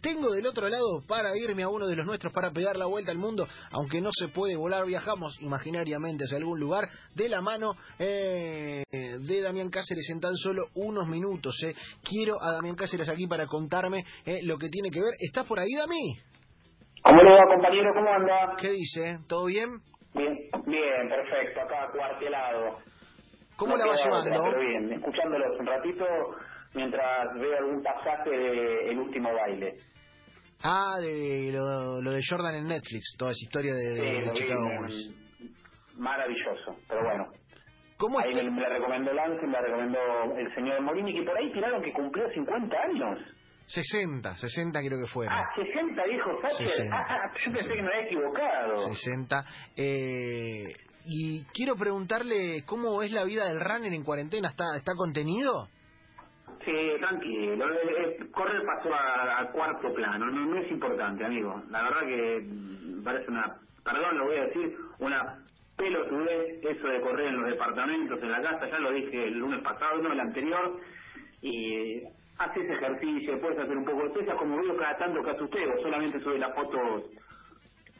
Tengo del otro lado para irme a uno de los nuestros para pegar la vuelta al mundo, aunque no se puede volar, viajamos imaginariamente hacia algún lugar de la mano eh, de Damián Cáceres en tan solo unos minutos. Eh. Quiero a Damián Cáceres aquí para contarme eh, lo que tiene que ver. ¿Estás por ahí, Dami? ¿Cómo le va, compañero? ¿Cómo anda? ¿Qué dice? ¿Todo bien? Bien, bien, perfecto, acá cuartelado. ¿Cómo la va llevando? pero bien, escuchándolos un ratito mientras veo algún pasaje de El Último Baile. Ah, de lo, lo de Jordan en Netflix, toda esa historia de, Sí, de lo Chicago Bulls. Maravilloso, pero bueno. ¿Cómo Ahí me, me la recomendó Lance, me la recomendó el señor Morini, que por ahí tiraron que cumplió 50 años. 60, 60 creo que fueron. Ah, 60 dijo Thatcher. 60, Ah, yo pensé 60. que me había equivocado. 60. Eh, y quiero preguntarle cómo es la vida del runner en cuarentena. ¿Está, está contenido? Sí, tranquilo. Correr pasó a, cuarto plano. No, no es importante, amigo. La verdad que parece una, perdón, lo voy a decir, una pelotudez eso de correr en los departamentos, en la casa. Ya lo dije el lunes pasado, no el anterior. Y haces ejercicio, puedes hacer un poco de pesas, como veo cada tanto que hace usted, solamente sube las fotos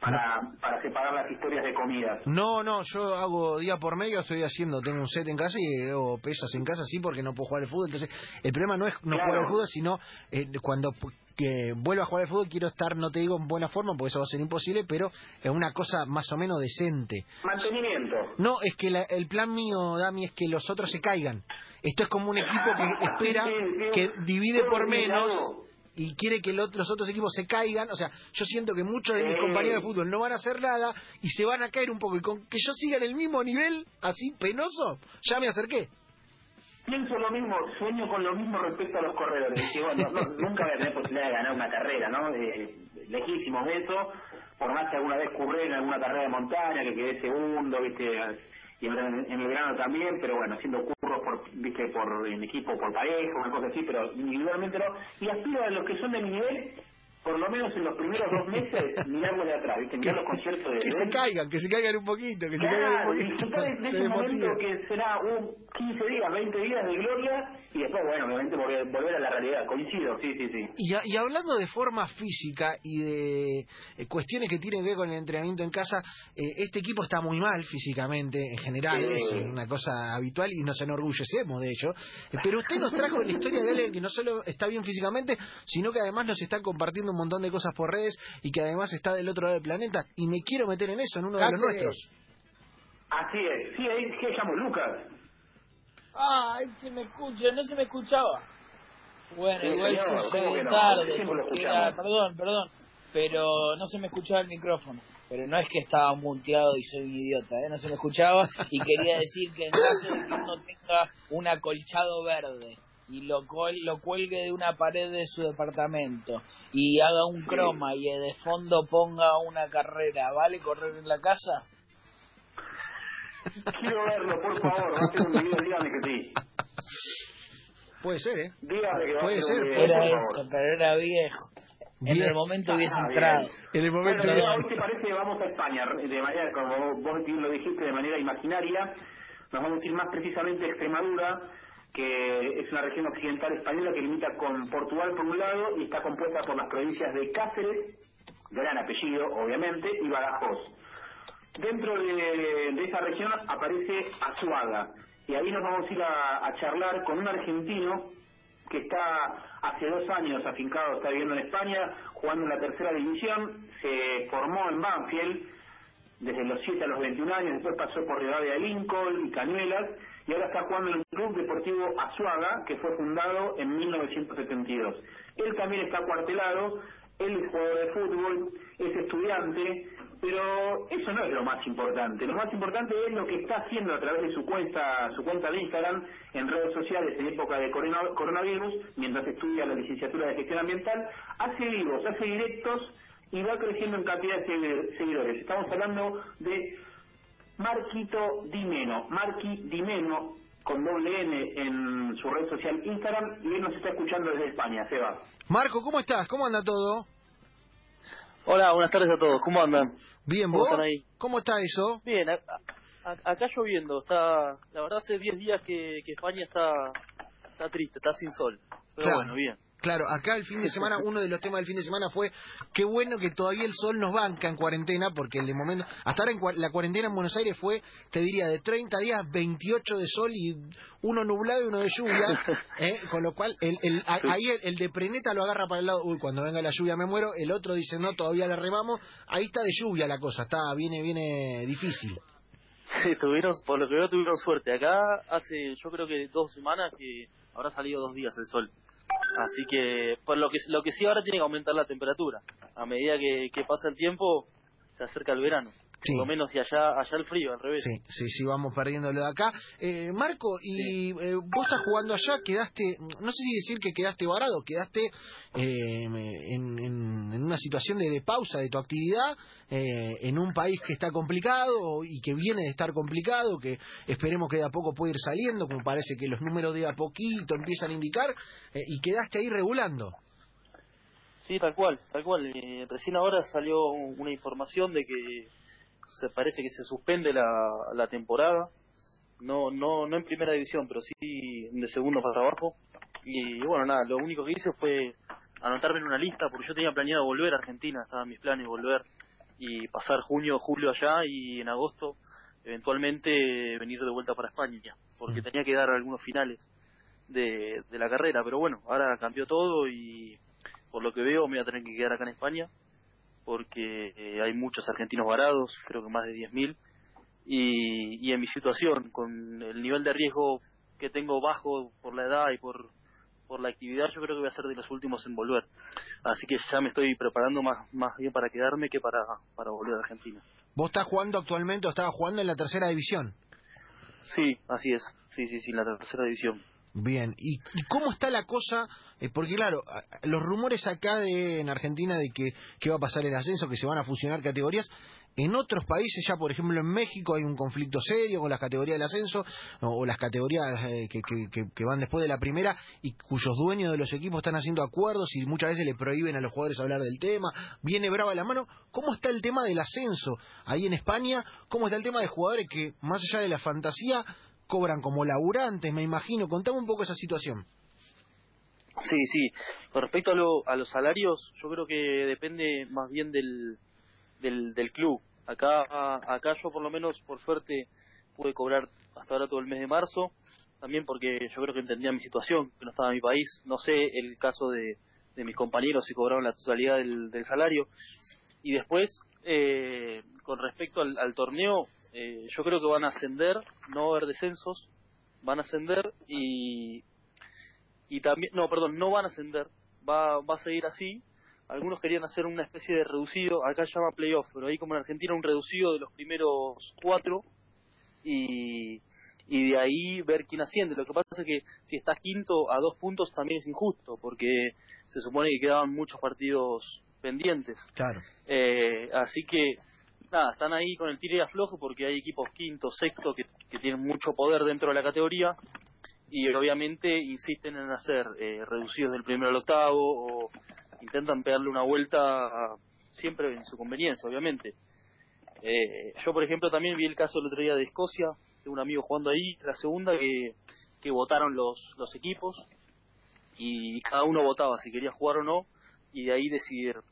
para, para separar las historias de comidas. No, no, yo hago día por medio, estoy haciendo, tengo un set en casa y hago pesas en casa, sí, porque no puedo jugar al fútbol. Entonces, el problema no es no Claro. jugar al fútbol, sino eh, cuando que vuelva a jugar al fútbol quiero estar, no te digo en buena forma, porque eso va a ser imposible, pero en una cosa más o menos decente. Mantenimiento. No, es que la- el plan mío, Dami, es que los otros se caigan. Esto es como un equipo que espera, que divide por menos. Y quiere que los otros equipos se caigan. O sea, yo siento que muchos de mis Sí. compañeros de fútbol no van a hacer nada y se van a caer un poco. Y con que yo siga en el mismo nivel, así penoso, ya me acerqué. Pienso lo mismo, sueño con lo mismo respecto a los corredores. Que, bueno, no- nunca voy a tener posibilidad de ganar una carrera, ¿no? Eh, lejísimos de eso, por más que alguna vez curré en alguna carrera de montaña, que quedé segundo, ¿viste? Y en, en el verano también, pero bueno, haciendo curros por, ¿viste? Por en equipo, por pareja, una cosa así, pero individualmente no. Y aspiro a los que son de mi nivel, por lo menos en los primeros dos meses, mirarlos de atrás, ¿viste? Mirar los conciertos de Que se caigan, que se caigan un poquito, que se caigan Claro, un poquito. disfrutar de, de Se ese momento que será un 15 días, 20 días de gloria y después, bueno, obviamente volver, volver a la realidad. Coincido, sí, sí, sí. Y, a- y hablando de forma física y de eh, cuestiones que tienen que ver con el entrenamiento en casa, eh, este equipo está muy mal físicamente en general, Sí. es una cosa habitual y nos enorgullecemos de ello. Eh, pero usted nos trajo la historia de alguien que no solo está bien físicamente, sino que además nos está compartiendo un montón de cosas por redes y que además está del otro lado del planeta. Y me quiero meter en eso, en uno de los nuestros. Así es. Sí, ahí que llamo Lucas. Ah, ahí se me escucha, no se me escuchaba. Bueno, Sí, igual señor, yo ¿cómo llegué que no? tarde, porque era- perdón, perdón, pero no se me escuchaba el micrófono. Pero no es que estaba muteado y soy un idiota, ¿eh? no se me escuchaba y quería decir que en caso de que uno tenga un acolchado verde y lo, lo cuelgue de una pared de su departamento y haga un croma y de fondo ponga una carrera, ¿vale correr en la casa? Quiero verlo, por favor. Dígame que sí. Puede ser, ¿eh? Dígame que Puede a ser puede Era eso, pero era viejo. En Bien. el momento hubiese Ah, bien. entrado. En el Bueno, momento mira, hoy te parece que vamos a España, de manera, como vos bien lo dijiste, de manera imaginaria. Nos vamos a ir más precisamente a Extremadura, que es una región occidental española que limita con Portugal por un lado y está compuesta por las provincias de Cáceres, gran apellido, obviamente, y Badajoz. Dentro de, esa región aparece Azuaga, y ahí nos vamos a ir a, a charlar con un argentino que está hace dos años afincado, está viviendo en España, jugando en la tercera división, se formó en Banfield desde los 7 a los 21 años, después pasó por Rivadavia de Lincoln y Cañuelas, y ahora está jugando en el Club Deportivo Azuaga, que fue fundado en 1972. Él también está cuartelado, él es jugador de fútbol, es estudiante, pero eso no es lo más importante. Lo más importante es lo que está haciendo a través de su cuenta, su cuenta de Instagram en redes sociales en época de corona- coronavirus, mientras estudia la licenciatura de gestión ambiental, hace vivos, hace directos y va creciendo en cantidad de segui- seguidores. Estamos hablando de Marquito Dimeno, Marqui Dimeno con doble N en su red social Instagram y él nos está escuchando desde España, Seba. Marco, ¿cómo estás? ¿Cómo anda todo? Hola, buenas tardes a todos. ¿Cómo andan? Bien, ¿Cómo ¿vos? están ahí? ¿Cómo está eso? Bien, a- a- acá lloviendo. Está, la verdad hace 10 días que, que España está, está triste, está sin sol. Pero Claro. bueno, bien. Claro, acá el fin de semana, uno de los temas del fin de semana fue qué bueno que todavía el sol nos banca en cuarentena, porque el momento, hasta ahora en la cuarentena en Buenos Aires fue, te diría, de 30 días, 28 de sol y uno nublado y uno de lluvia, ¿eh? con lo cual el, el- a- ahí el, el de Preneta lo agarra para el lado, uy, cuando venga la lluvia me muero, el otro dice, no, todavía le remamos, ahí está de lluvia la cosa, está, viene, viene difícil. Sí, tuvieron, por lo que veo tuvieron suerte. Acá hace, yo creo que dos semanas que habrá salido dos días el sol. Así que, por lo que lo que sí ahora tiene que aumentar la temperatura. A medida que, que pasa el tiempo, se acerca el verano. Sí. Por lo menos y allá, allá el frío, al revés. Sí, sí, sí, vamos perdiendo lo de acá. Eh, Marco, y eh, vos estás jugando allá, quedaste, no sé si decir que quedaste varado, quedaste eh, en, en- en una situación de, de pausa de tu actividad, eh, en un país que está complicado y que viene de estar complicado, que esperemos que de a poco pueda ir saliendo, como parece que los números de a poquito empiezan a indicar, eh, y quedaste ahí regulando. Sí, tal cual, tal cual. Eh, recién ahora salió una información de que se parece que se suspende la, la temporada, no no no en primera división, pero sí de segundo para abajo. Y bueno, nada, lo único que hice fue anotarme en una lista, porque yo tenía planeado volver a Argentina, estaban mis planes volver y pasar junio, julio allá y en agosto eventualmente venir de vuelta para España, porque Mm. tenía que dar algunos finales de, de la carrera, pero bueno, ahora cambió todo y por lo que veo me voy a tener que quedar acá en España porque eh, hay muchos argentinos varados, creo que más de 10.000 y, y en mi situación, con el nivel de riesgo que tengo bajo por la edad y por, por la actividad, yo creo que voy a ser de los últimos en volver. Así que ya me estoy preparando más, más bien para quedarme que para, para volver a Argentina. Vos estás jugando actualmente o estabas jugando en la tercera división. Sí, así es. Sí, sí, sí, la tercera división. Bien, ¿y, y cómo está la cosa? Eh, porque claro, los rumores acá de, en Argentina de que, que va a pasar el ascenso, que se van a fusionar categorías, en otros países ya, por ejemplo en México hay un conflicto serio con las categorías del ascenso o, las categorías eh, que- que van después de la primera y cuyos dueños de los equipos están haciendo acuerdos y muchas veces le prohíben a los jugadores hablar del tema. Viene brava la mano. ¿Cómo está el tema del ascenso ahí en España? ¿Cómo está el tema de jugadores que, más allá de la fantasía, cobran como laburantes, me imagino. Contame un poco esa situación. Sí, sí. Con respecto a, lo, a los salarios, yo creo que depende más bien del, del, del club. Acá, acá yo por lo menos, por suerte, pude cobrar hasta ahora todo el mes de marzo, también porque yo creo que entendía mi situación, que no estaba en mi país. No sé el caso de, de mis compañeros si cobraron la totalidad del, del salario. Y después, eh, con respecto al, al torneo, eh, yo creo que van a ascender, no va a haber descensos, van a ascender y, y también, no, perdón, no van a ascender, va, va a seguir así. Algunos querían hacer una especie de reducido, acá se llama playoff, pero ahí como en Argentina un reducido de los primeros cuatro y, y de ahí ver quién asciende. Lo que pasa es que si estás quinto a dos puntos también es injusto, porque se supone que quedaban muchos partidos pendientes. Claro. Eh, así que, nada, están ahí con el tire y aflojo porque hay equipos quinto, sexto que, que tienen mucho poder dentro de la categoría y obviamente insisten en hacer eh, reducidos del primero al octavo o intentan pegarle una vuelta a- siempre en su conveniencia, obviamente. Eh, yo, por ejemplo, también vi el caso el otro día de Escocia, de un amigo jugando ahí, la segunda, que, que votaron los, los equipos y cada uno votaba si quería jugar o no y de ahí decidieron.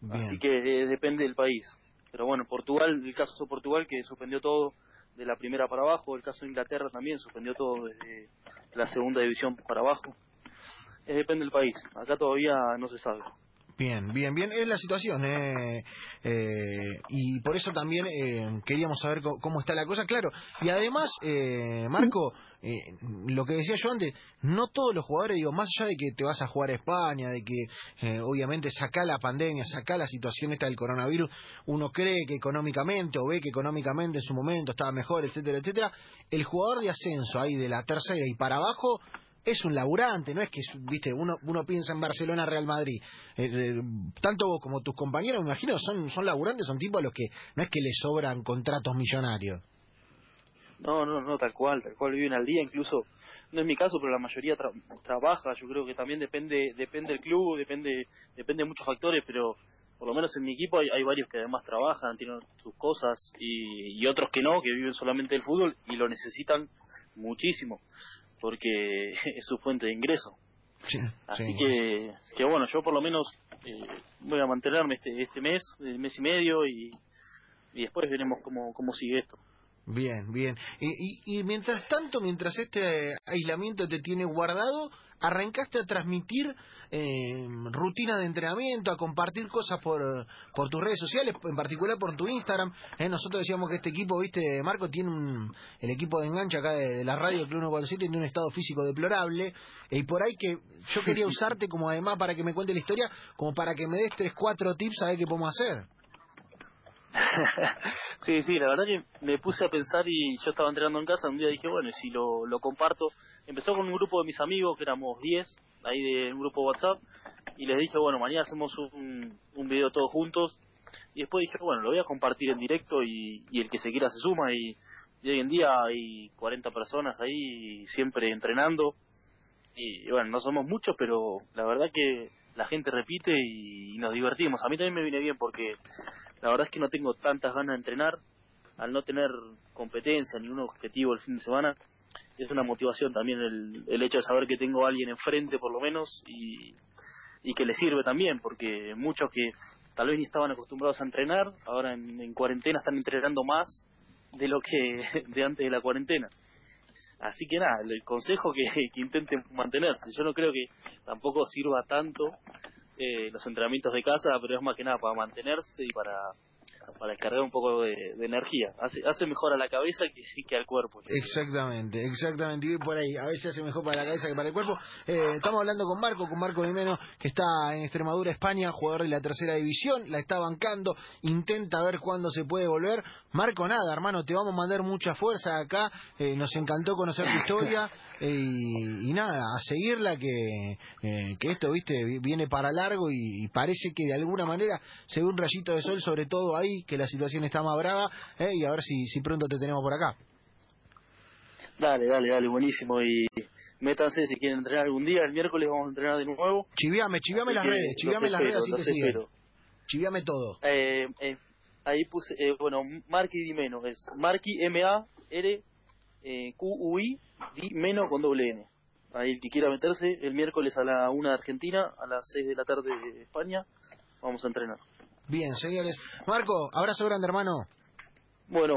Bien. Así que eh, depende del país. Pero bueno, Portugal, el caso de Portugal que suspendió todo de la primera para abajo, el caso de Inglaterra también suspendió todo desde la segunda división para abajo. Eh, depende del país. Acá todavía no se sabe. Bien, bien, bien, es la situación, eh, eh, y por eso también eh, queríamos saber cómo está la cosa, claro, y además, eh, Marco, eh, lo que decía yo antes, no todos los jugadores, digo, más allá de que te vas a jugar a España, de que eh, obviamente saca la pandemia, saca la situación esta del coronavirus, uno cree que económicamente o ve que económicamente en su momento estaba mejor, etcétera, etcétera, el jugador de ascenso ahí de la tercera y para abajo es un laburante, no es que, viste, uno, uno piensa en Barcelona, Real Madrid. Eh, eh, tanto vos como tus compañeros, me imagino, son, son laburantes, son tipos a los que no es que les sobran contratos millonarios. No, no, no, tal cual, tal cual viven al día, incluso no es mi caso, pero la mayoría tra- trabaja, yo creo que también depende depende del club, depende depende de muchos factores, pero por lo menos en mi equipo hay, hay varios que además trabajan, tienen sus cosas y, y otros que no, que viven solamente del fútbol y lo necesitan muchísimo, porque es su fuente de ingreso. Sí, Así sí. que, que bueno, yo por lo menos eh, voy a mantenerme este, este mes, el mes y medio, y, y después veremos cómo, cómo sigue esto. Bien, bien. Y, y, y mientras tanto, mientras este aislamiento te tiene guardado, arrancaste a transmitir eh, rutina de entrenamiento, a compartir cosas por, por tus redes sociales, en particular por tu Instagram. Eh, nosotros decíamos que este equipo, viste, Marco, tiene un, el equipo de enganche acá de, de la radio, Club 147, tiene un estado físico deplorable. y por ahí que yo quería usarte como además para que me cuente la historia, como para que me des tres, cuatro tips a ver qué podemos hacer. sí, sí, la verdad que me puse a pensar y yo estaba entrenando en casa, un día dije, bueno, si lo, lo comparto, empezó con un grupo de mis amigos, que éramos 10, ahí de un grupo WhatsApp, y les dije, bueno, mañana hacemos un, video todos juntos, y después dije, bueno, lo voy a compartir en directo y, el que se quiera se suma, y, y hoy en día hay 40 personas ahí siempre entrenando, y bueno, no somos muchos, pero la verdad que la gente repite y, y nos divertimos. A mí también me viene bien porque la verdad es que no tengo tantas ganas de entrenar, al no tener competencia ni un objetivo el fin de semana, es una motivación también el, el hecho de saber que tengo a alguien enfrente por lo menos y, y que le sirve también, porque muchos que tal vez ni estaban acostumbrados a entrenar, ahora en, en cuarentena están entrenando más de lo que de antes de la cuarentena. Así que nada, el consejo que, que intenten mantenerse. Yo no creo que tampoco sirva tanto eh, los entrenamientos de casa, pero es más que nada para mantenerse y para para descargar un poco de, de energía. Hace, hace mejor a la cabeza que, que al cuerpo. Exactamente, exactamente, y por ahí, a veces hace mejor para la cabeza que para el cuerpo. Eh, estamos hablando con Marco, con Marco Dimeno, que está en Extremadura, España, jugador de la tercera división, la está bancando, intenta ver cuándo se puede volver. Marco, nada, hermano, te vamos a mandar mucha fuerza acá, eh, nos encantó conocer tu historia, eh, y, y nada, a seguirla, que, eh, que esto, viste, vi- viene para largo y, y parece que de alguna manera se ve un rayito de sol, sobre todo ahí, que la situación está más brava, eh, y a ver si, si pronto te tenemos por acá. Dale, dale, dale, buenísimo. Y métanse si quieren entrenar algún día. El miércoles vamos a entrenar de nuevo. Chiviame, chiviame Así las redes, chiviame las redes así te siguen. Chiviame todo. Eh, eh, ahí puse, eh, bueno, Marky Dimeno, es Marky M-A-R eh, Q-U-I Di Meno con doble N. Ahí el que quiera meterse, el miércoles a la una de Argentina, a las 6 de la tarde de España, vamos a entrenar. Bien, señores. Marco, abrazo grande, hermano. Bueno,